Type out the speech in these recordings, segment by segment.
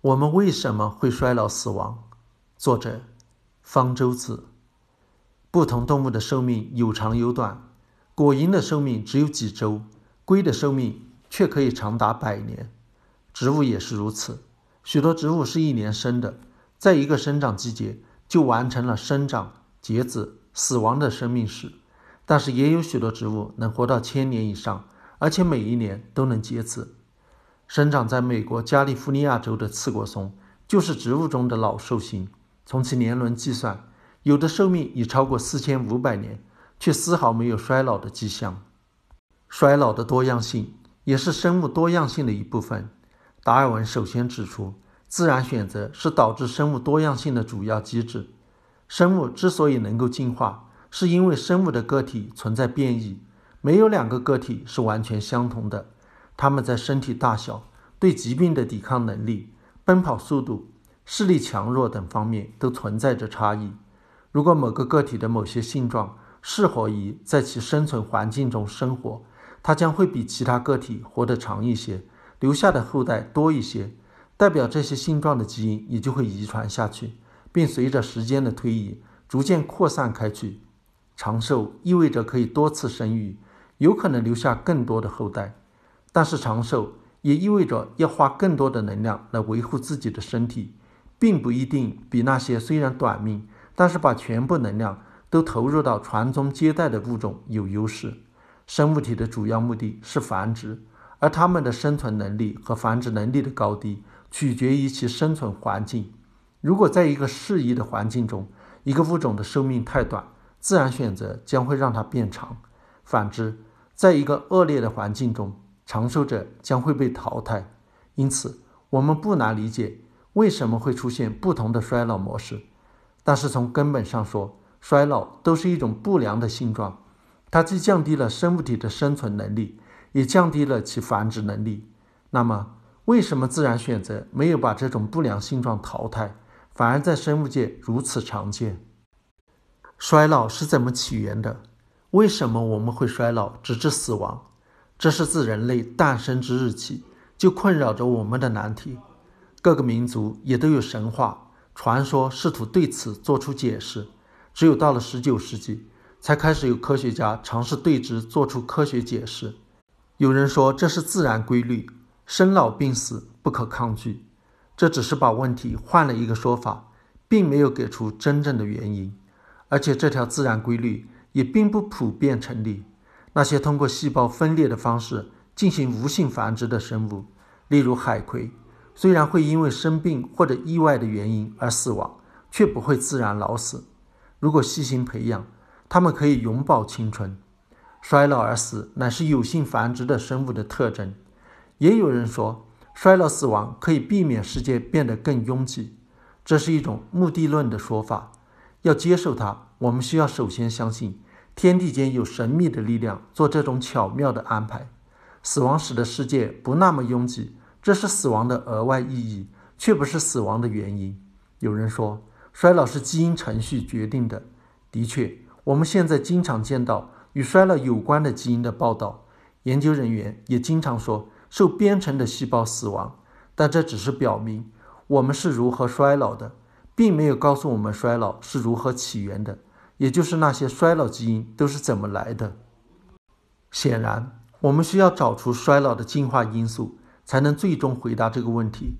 我们为什么会衰老死亡？作者：方舟子。不同动物的寿命有长有短，果蝇的寿命只有几周，龟的寿命却可以长达百年。植物也是如此，许多植物是一年生的，在一个生长季节就完成了生长、结籽、死亡的生命史。但是也有许多植物能活到千年以上，而且每一年都能结籽。生长在美国加利福尼亚州的刺果松就是植物中的老寿星。从其年轮计算，有的寿命已超过四千五百年，却丝毫没有衰老的迹象。衰老的多样性也是生物多样性的一部分。达尔文首先指出，自然选择是导致生物多样性的主要机制。生物之所以能够进化，是因为生物的个体存在变异，没有两个个体是完全相同的。它们在身体大小、对疾病的抵抗能力、奔跑速度、视力强弱等方面都存在着差异。如果某个个体的某些性状适合于在其生存环境中生活，它将会比其他个体活得长一些，留下的后代多一些，代表这些性状的基因也就会遗传下去，并随着时间的推移逐渐扩散开去。长寿意味着可以多次生育，有可能留下更多的后代。但是长寿也意味着要花更多的能量来维护自己的身体，并不一定比那些虽然短命，但是把全部能量都投入到传宗接代的物种有优势。生物体的主要目的是繁殖，而它们的生存能力和繁殖能力的高低取决于其生存环境。如果在一个适宜的环境中，一个物种的寿命太短，自然选择将会让它变长；反之，在一个恶劣的环境中，长寿者将会被淘汰，因此我们不难理解为什么会出现不同的衰老模式。但是从根本上说，衰老都是一种不良的性状，它既降低了生物体的生存能力，也降低了其繁殖能力。那么，为什么自然选择没有把这种不良性状淘汰，反而在生物界如此常见？衰老是怎么起源的？为什么我们会衰老直至死亡？这是自人类诞生之日起就困扰着我们的难题，各个民族也都有神话传说试图对此做出解释。只有到了十九世纪，才开始有科学家尝试对之做出科学解释。有人说这是自然规律，生老病死不可抗拒。这只是把问题换了一个说法，并没有给出真正的原因。而且这条自然规律也并不普遍成立。那些通过细胞分裂的方式进行无性繁殖的生物，例如海葵，虽然会因为生病或者意外的原因而死亡，却不会自然老死。如果细心培养，它们可以永葆青春。衰老而死乃是有性繁殖的生物的特征。也有人说，衰老死亡可以避免世界变得更拥挤，这是一种目的论的说法。要接受它，我们需要首先相信。天地间有神秘的力量做这种巧妙的安排，死亡使得世界不那么拥挤，这是死亡的额外意义，却不是死亡的原因。有人说，衰老是基因程序决定的。的确，我们现在经常见到与衰老有关的基因的报道，研究人员也经常说受编程的细胞死亡，但这只是表明我们是如何衰老的，并没有告诉我们衰老是如何起源的。也就是那些衰老基因都是怎么来的？显然，我们需要找出衰老的进化因素，才能最终回答这个问题。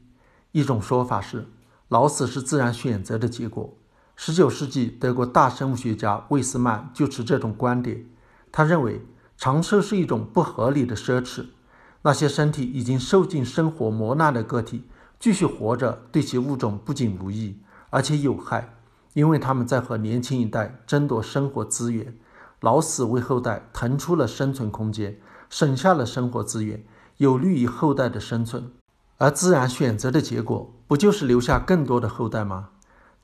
一种说法是，老死是自然选择的结果。十九世纪德国大生物学家魏斯曼就持这种观点。他认为，长寿是一种不合理的奢侈。那些身体已经受尽生活磨难的个体继续活着，对其物种不仅无益，而且有害。因为他们在和年轻一代争夺生活资源，老死为后代腾出了生存空间，省下了生活资源，有利于后代的生存。而自然选择的结果，不就是留下更多的后代吗？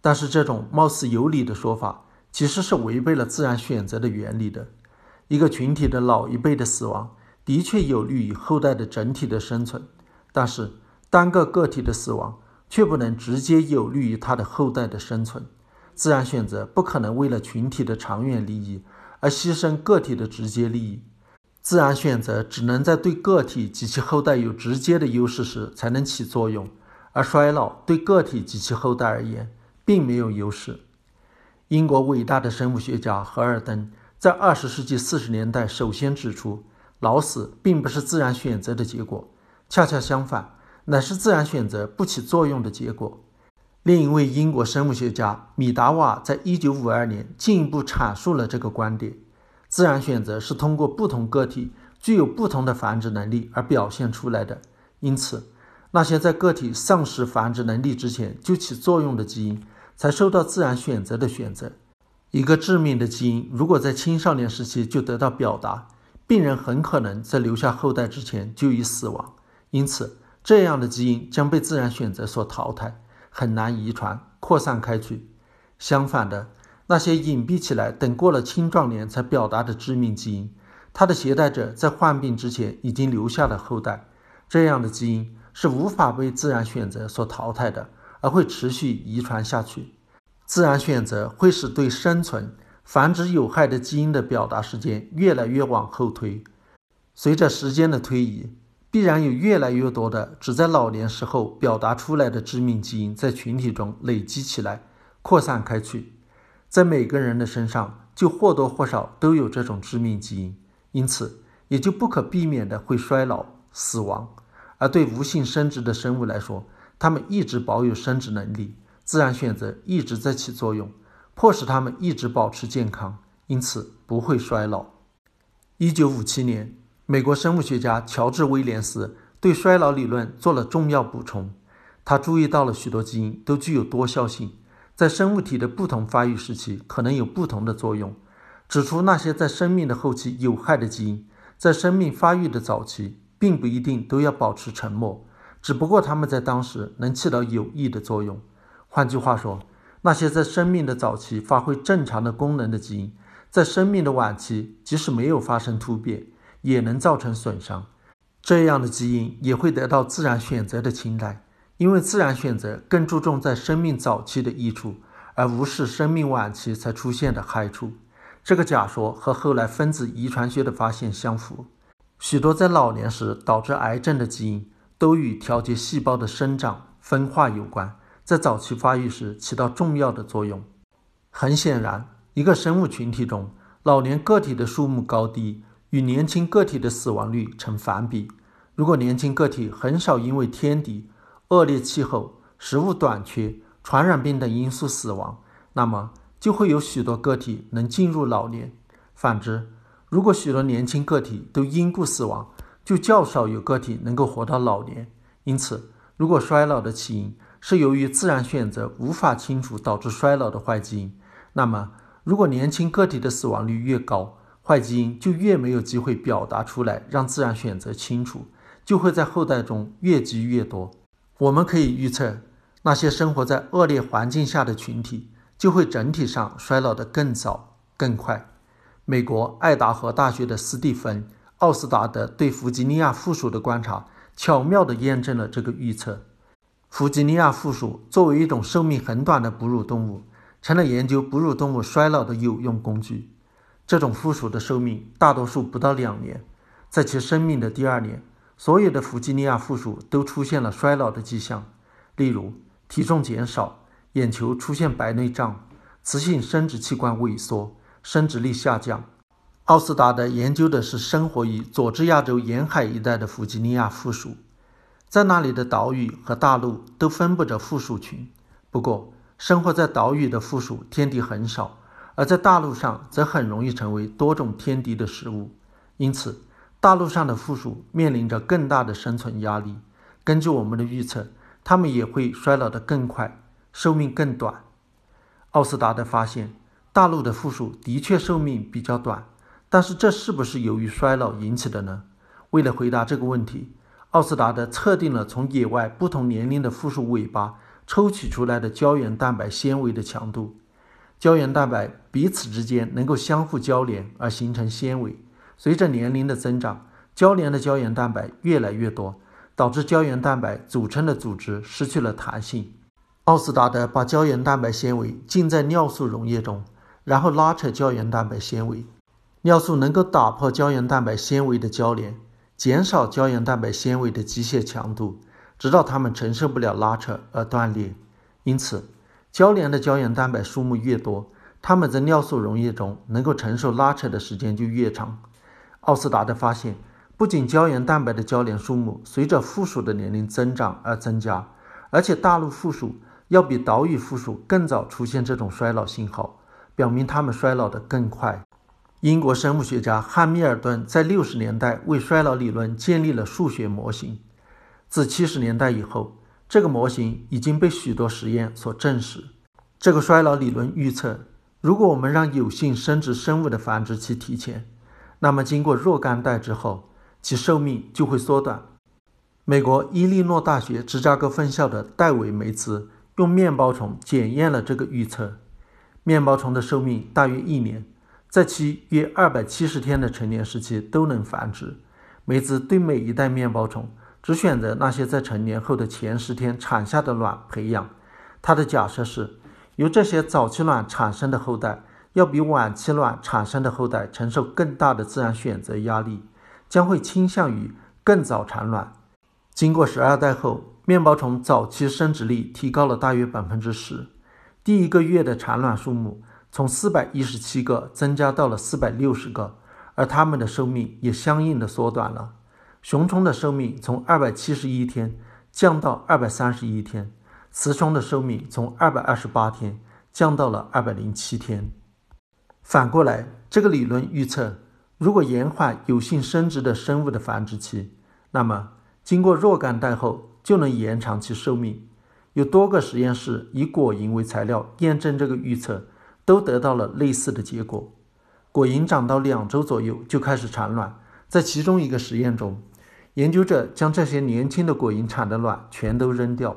但是这种貌似有理的说法，其实是违背了自然选择的原理的。一个群体的老一辈的死亡，的确有利于后代的整体的生存，但是单个个体的死亡，却不能直接有利于他的后代的生存。自然选择不可能为了群体的长远利益而牺牲个体的直接利益，自然选择只能在对个体及其后代有直接的优势时才能起作用，而衰老对个体及其后代而言并没有优势。英国伟大的生物学家荷尔登在二十世纪四十年代首先指出，老死并不是自然选择的结果，恰恰相反，乃是自然选择不起作用的结果。另一位英国生物学家米达瓦在一九五二年进一步阐述了这个观点：自然选择是通过不同个体具有不同的繁殖能力而表现出来的，因此。那些在个体丧失繁殖能力之前就起作用的基因，才受到自然选择的选择。一个致命的基因如果在青少年时期就得到表达，病人很可能在留下后代之前就已死亡。因此，这样的基因将被自然选择所淘汰，很难遗传扩散开去。相反的，那些隐蔽起来，等过了青壮年才表达的致命基因，它的携带者在患病之前已经留下了后代。这样的基因。是无法被自然选择所淘汰的，而会持续遗传下去。自然选择会使对生存、繁殖有害的基因的表达时间越来越往后推。随着时间的推移，必然有越来越多的只在老年时候表达出来的致命基因在群体中累积起来、扩散开去。在每个人的身上，就或多或少都有这种致命基因，因此也就不可避免的会衰老、死亡。而对无性生殖的生物来说，它们一直保有生殖能力，自然选择一直在起作用，迫使它们一直保持健康，因此不会衰老。一九五七年，美国生物学家乔治·威廉斯对衰老理论做了重要补充。他注意到了许多基因都具有多效性，在生物体的不同发育时期可能有不同的作用，指出那些在生命的后期有害的基因，在生命发育的早期。并不一定都要保持沉默，只不过他们在当时能起到有益的作用。换句话说，那些在生命的早期发挥正常的功能的基因，在生命的晚期，即使没有发生突变，也能造成损伤。这样的基因也会得到自然选择的青睐，因为自然选择更注重在生命早期的益处，而无视生命晚期才出现的害处。这个假说和后来分子遗传学的发现相符。许多在老年时导致癌症的基因都与调节细胞的生长分化有关，在早期发育时起到重要的作用。很显然，一个生物群体中老年个体的数目高低与年轻个体的死亡率成反比。如果年轻个体很少因为天敌、恶劣气候、食物短缺、传染病等因素死亡，那么就会有许多个体能进入老年。反之，如果许多年轻个体都因故死亡，就较少有个体能够活到老年。因此，如果衰老的起因是由于自然选择无法清除导致衰老的坏基因，那么如果年轻个体的死亡率越高，坏基因就越没有机会表达出来，让自然选择清除，就会在后代中越积越多。我们可以预测，那些生活在恶劣环境下的群体，就会整体上衰老得更早、更快。美国爱达荷大学的斯蒂芬·奥斯达德对弗吉尼亚负鼠的观察，巧妙地验证了这个预测。弗吉尼亚负鼠作为一种寿命很短的哺乳动物，成了研究哺乳动物衰老的有用工具。这种附属的寿命大多数不到两年，在其生命的第二年，所有的弗吉尼亚附属都出现了衰老的迹象，例如体重减少、眼球出现白内障、雌性生殖器官萎缩。生殖力下降。奥斯达德研究的是生活于佐治亚州沿海一带的弗吉尼亚附属，在那里的岛屿和大陆都分布着附属群。不过，生活在岛屿的附属天敌很少，而在大陆上则很容易成为多种天敌的食物。因此，大陆上的负鼠面临着更大的生存压力。根据我们的预测，它们也会衰老得更快，寿命更短。奥斯达德发现。大陆的负鼠的确寿命比较短，但是这是不是由于衰老引起的呢？为了回答这个问题，奥斯达德测定了从野外不同年龄的负鼠尾巴抽取出来的胶原蛋白纤维的强度。胶原蛋白彼此之间能够相互交联而形成纤维，随着年龄的增长，交联的胶原蛋白越来越多，导致胶原蛋白组成的组织失去了弹性。奥斯达德把胶原蛋白纤维浸在尿素溶液中。然后拉扯胶原蛋白纤维，尿素能够打破胶原蛋白纤维的交联，减少胶原蛋白纤维的机械强度，直到它们承受不了拉扯而断裂。因此，交联的胶原蛋白数目越多，它们在尿素溶液中能够承受拉扯的时间就越长。奥斯达的发现，不仅胶原蛋白的交联数目随着附属的年龄增长而增加，而且大陆附属要比岛屿附属更早出现这种衰老信号，表明它们衰老得更快。英国生物学家汉密尔顿在六十年代为衰老理论建立了数学模型。自七十年代以后，这个模型已经被许多实验所证实。这个衰老理论预测，如果我们让有性生殖生物的繁殖期提前，那么经过若干代之后，其寿命就会缩短。美国伊利诺大学芝加哥分校的戴维梅兹用面包虫检验了这个预测。面包虫的寿命大约一年。在其约二百七十天的成年时期都能繁殖。梅兹对每一代面包虫只选择那些在成年后的前十天产下的卵培养。他的假设是，由这些早期卵产生的后代要比晚期卵产生的后代承受更大的自然选择压力，将会倾向于更早产卵。经过十二代后，面包虫早期生殖力提高了大约百分之十。第一个月的产卵数目。从四百一十七个增加到了四百六十个，而它们的寿命也相应的缩短了。雄虫的寿命从二百七十一天降到二百三十一天，雌虫的寿命从二百二十八天降到了二百零七天。反过来，这个理论预测，如果延缓有性生殖的生物的繁殖期，那么经过若干代后就能延长其寿命。有多个实验室以果蝇为材料验证这个预测。都得到了类似的结果。果蝇长到两周左右就开始产卵，在其中一个实验中，研究者将这些年轻的果蝇产的卵全都扔掉，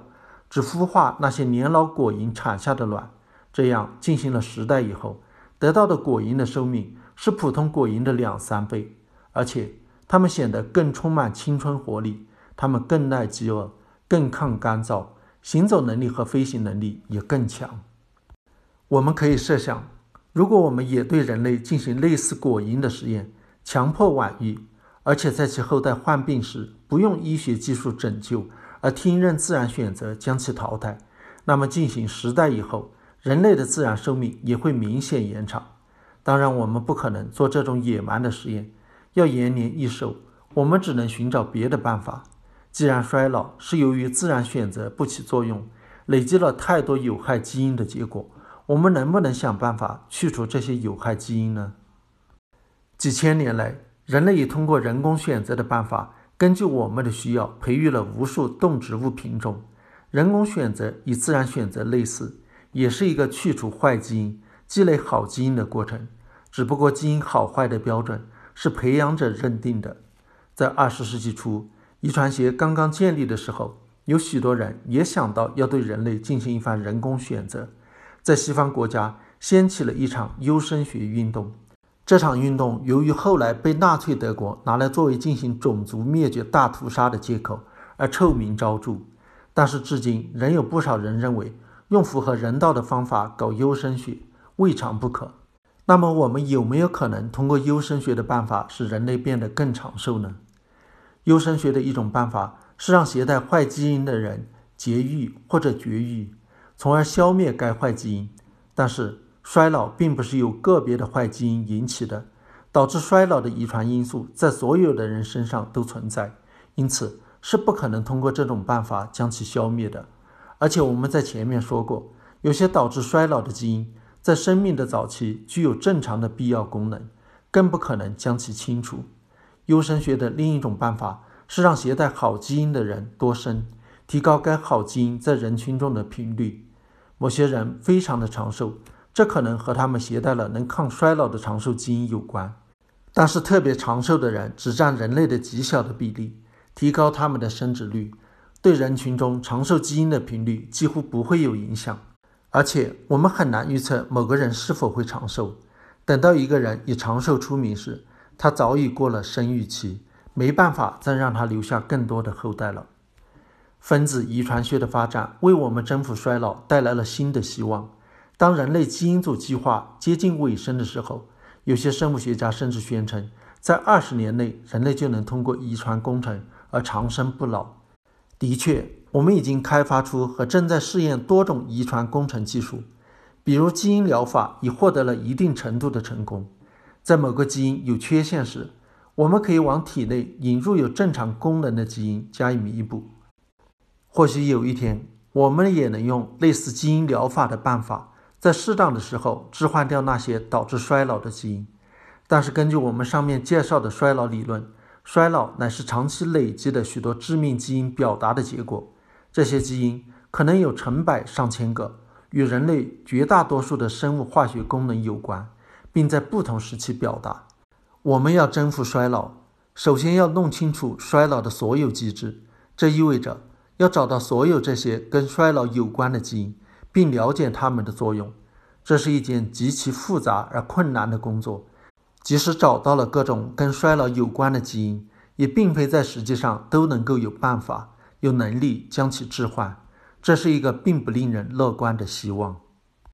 只孵化那些年老果蝇产下的卵。这样进行了十代以后，得到的果蝇的寿命是普通果蝇的两三倍，而且它们显得更充满青春活力，它们更耐饥饿，更抗干燥，行走能力和飞行能力也更强。我们可以设想，如果我们也对人类进行类似果蝇的实验，强迫晚育，而且在其后代患病时不用医学技术拯救，而听任自然选择将其淘汰，那么进行十代以后，人类的自然寿命也会明显延长。当然，我们不可能做这种野蛮的实验，要延年益寿，我们只能寻找别的办法。既然衰老是由于自然选择不起作用，累积了太多有害基因的结果。我们能不能想办法去除这些有害基因呢？几千年来，人类也通过人工选择的办法，根据我们的需要，培育了无数动植物品种。人工选择与自然选择类似，也是一个去除坏基因、积累好基因的过程。只不过，基因好坏的标准是培养者认定的。在二十世纪初，遗传学刚刚建立的时候，有许多人也想到要对人类进行一番人工选择。在西方国家掀起了一场优生学运动。这场运动由于后来被纳粹德国拿来作为进行种族灭绝大屠杀的借口而臭名昭著。但是至今仍有不少人认为，用符合人道的方法搞优生学未尝不可。那么，我们有没有可能通过优生学的办法使人类变得更长寿呢？优生学的一种办法是让携带坏基因的人节育或者绝育。从而消灭该坏基因，但是衰老并不是由个别的坏基因引起的，导致衰老的遗传因素在所有的人身上都存在，因此是不可能通过这种办法将其消灭的。而且我们在前面说过，有些导致衰老的基因在生命的早期具有正常的必要功能，更不可能将其清除。优生学的另一种办法是让携带好基因的人多生，提高该好基因在人群中的频率。某些人非常的长寿，这可能和他们携带了能抗衰老的长寿基因有关。但是，特别长寿的人只占人类的极小的比例，提高他们的生殖率对人群中长寿基因的频率几乎不会有影响。而且，我们很难预测某个人是否会长寿。等到一个人以长寿出名时，他早已过了生育期，没办法再让他留下更多的后代了。分子遗传学的发展为我们征服衰老带来了新的希望。当人类基因组计划接近尾声的时候，有些生物学家甚至宣称，在二十年内，人类就能通过遗传工程而长生不老。的确，我们已经开发出和正在试验多种遗传工程技术，比如基因疗法已获得了一定程度的成功。在某个基因有缺陷时，我们可以往体内引入有正常功能的基因加以弥补。或许有一天，我们也能用类似基因疗法的办法，在适当的时候置换掉那些导致衰老的基因。但是，根据我们上面介绍的衰老理论，衰老乃是长期累积的许多致命基因表达的结果。这些基因可能有成百上千个，与人类绝大多数的生物化学功能有关，并在不同时期表达。我们要征服衰老，首先要弄清楚衰老的所有机制。这意味着要找到所有这些跟衰老有关的基因，并了解它们的作用。这是一件极其复杂而困难的工作。即使找到了各种跟衰老有关的基因，也并非在实际上都能够有办法、有能力将其置换。这是一个并不令人乐观的希望。